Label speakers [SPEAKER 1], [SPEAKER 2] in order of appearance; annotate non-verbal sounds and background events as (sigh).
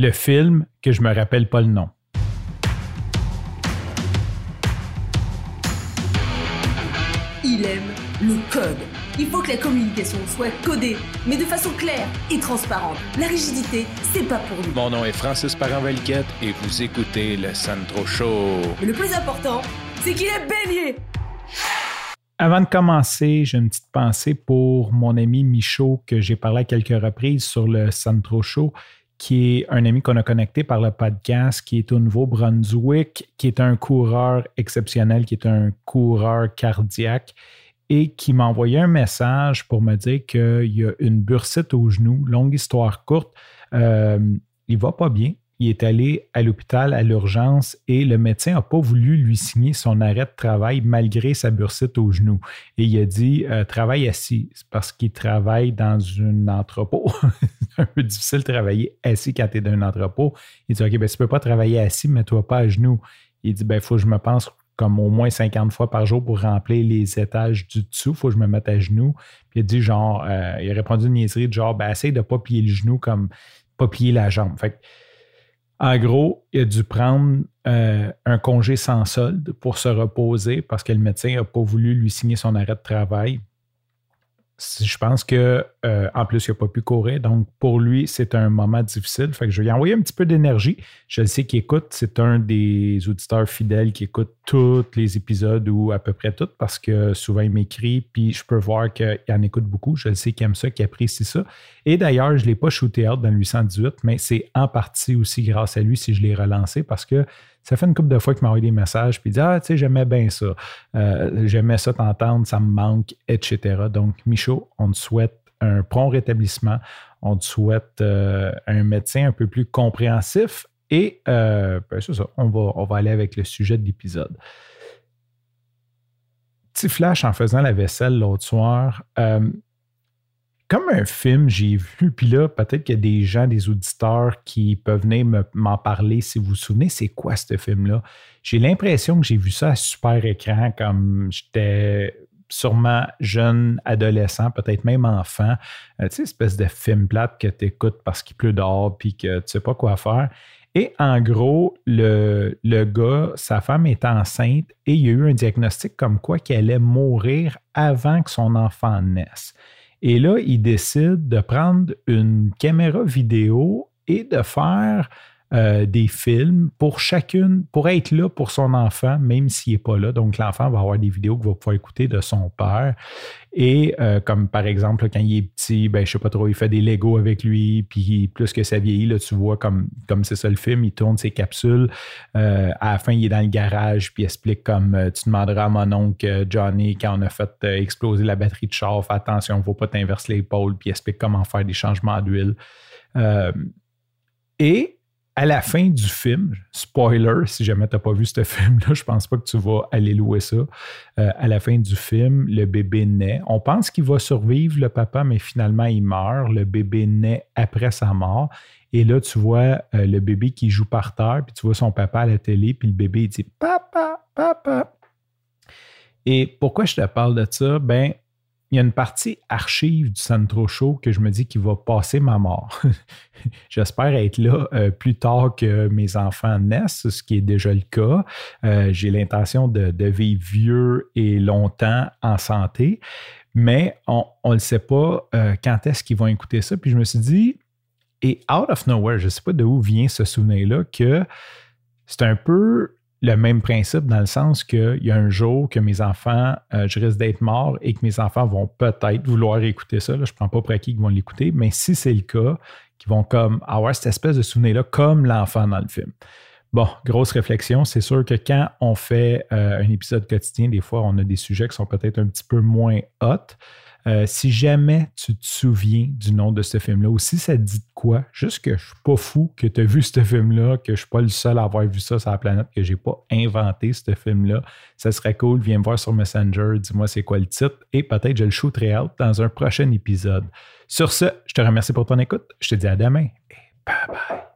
[SPEAKER 1] le film que je me rappelle pas le nom.
[SPEAKER 2] Il aime le code. Il faut que la communication soit codée, mais de façon claire et transparente. La rigidité, c'est pas pour nous.
[SPEAKER 3] Mon nom est Francis parent et vous écoutez le Sandro Show.
[SPEAKER 2] Mais le plus important, c'est qu'il est bélier.
[SPEAKER 1] Avant de commencer, j'ai une petite pensée pour mon ami Michaud que j'ai parlé à quelques reprises sur le Sandro Show qui est un ami qu'on a connecté par le podcast, qui est au Nouveau-Brunswick, qui est un coureur exceptionnel, qui est un coureur cardiaque et qui m'a envoyé un message pour me dire qu'il y a une bursite au genou, longue histoire courte. Euh, il va pas bien. Il est allé à l'hôpital à l'urgence et le médecin n'a pas voulu lui signer son arrêt de travail malgré sa bursite au genou. Et il a dit euh, travaille assis. Parce qu'il travaille dans un entrepôt. (laughs) c'est un peu difficile de travailler assis quand tu es dans un entrepôt. Il dit OK, ben, tu ne peux pas travailler assis, mais toi pas à genoux. Il dit ben, il faut que je me pense comme au moins 50 fois par jour pour remplir les étages du dessous. Faut que je me mette à genoux. Puis il a dit genre, euh, il a répondu une niaiserie de genre, ben, essaye de ne pas plier le genou comme pas plier la jambe. Fait en gros, il a dû prendre euh, un congé sans solde pour se reposer parce que le médecin n'a pas voulu lui signer son arrêt de travail je pense que euh, en plus, il n'a pas pu courir. Donc, pour lui, c'est un moment difficile. Fait que je vais lui envoyer un petit peu d'énergie. Je le sais qu'il écoute. C'est un des auditeurs fidèles qui écoute tous les épisodes ou à peu près tous parce que souvent il m'écrit. Puis je peux voir qu'il en écoute beaucoup. Je le sais qu'il aime ça, qu'il apprécie ça. Et d'ailleurs, je ne l'ai pas shooté out dans le 818, mais c'est en partie aussi grâce à lui si je l'ai relancé parce que ça fait une couple de fois qu'il m'a envoyé des messages, puis il dit Ah, tu sais, j'aimais bien ça. Euh, j'aimais ça t'entendre, ça me manque, etc. Donc, Michaud, on te souhaite un prompt rétablissement. On te souhaite euh, un médecin un peu plus compréhensif. Et euh, ben, ça, on va, on va aller avec le sujet de l'épisode. Petit flash en faisant la vaisselle l'autre soir comme un film, j'ai vu, puis là, peut-être qu'il y a des gens, des auditeurs qui peuvent venir m'en parler si vous vous souvenez, c'est quoi ce film-là? J'ai l'impression que j'ai vu ça à super écran comme j'étais sûrement jeune, adolescent, peut-être même enfant. Euh, tu sais, espèce de film plate que tu écoutes parce qu'il pleut dehors puis que tu sais pas quoi faire. Et en gros, le, le gars, sa femme est enceinte et il y a eu un diagnostic comme quoi qu'elle allait mourir avant que son enfant naisse. Et là, il décide de prendre une caméra vidéo et de faire euh, des films pour chacune, pour être là pour son enfant, même s'il n'est pas là. Donc, l'enfant va avoir des vidéos qu'il va pouvoir écouter de son père. Et euh, comme par exemple, quand il est petit, ben, je sais pas trop, il fait des Legos avec lui, puis plus que ça vieillit, là, tu vois, comme comme c'est ça le film, il tourne ses capsules. Euh, à la fin, il est dans le garage, puis il explique comme tu demanderas à mon oncle Johnny quand on a fait exploser la batterie de char, fais attention, il ne faut pas t'inverser l'épaule, puis il explique comment faire des changements d'huile. et à la fin du film, spoiler, si jamais tu n'as pas vu ce film-là, (laughs) je pense pas que tu vas aller louer ça. Euh, à la fin du film, le bébé naît. On pense qu'il va survivre, le papa, mais finalement, il meurt. Le bébé naît après sa mort. Et là, tu vois euh, le bébé qui joue par terre, puis tu vois son papa à la télé, puis le bébé il dit Papa, papa. Et pourquoi je te parle de ça? Ben, il y a une partie archive du Sandro Show que je me dis qu'il va passer ma mort. (laughs) J'espère être là euh, plus tard que mes enfants naissent, ce qui est déjà le cas. Euh, j'ai l'intention de, vivre vieux et longtemps en santé, mais on ne le sait pas euh, quand est-ce qu'ils vont écouter ça. Puis je me suis dit, et out of nowhere, je ne sais pas d'où vient ce souvenir-là, que c'est un peu le même principe dans le sens qu'il y a un jour que mes enfants, euh, je risque d'être mort et que mes enfants vont peut-être vouloir écouter ça. je ne prends pas pour acquis qu'ils vont l'écouter, mais si c'est le cas, qu'ils vont comme avoir cette espèce de souvenir-là comme l'enfant dans le film. Bon, grosse réflexion. C'est sûr que quand on fait euh, un épisode quotidien, des fois, on a des sujets qui sont peut-être un petit peu moins hot. Euh, si jamais tu te souviens du nom de ce film-là, ou si ça te dit de quoi, juste que je suis pas fou que tu as vu (laughs) ce film-là, que je suis pas le seul à avoir vu ça sur la planète, que j'ai pas inventé ce film-là, ça serait cool. Viens me voir sur Messenger, dis-moi c'est quoi le titre, et peut-être je le shooterai out dans un prochain épisode. Sur ce, je te remercie pour ton écoute. Je te dis à demain et bye bye.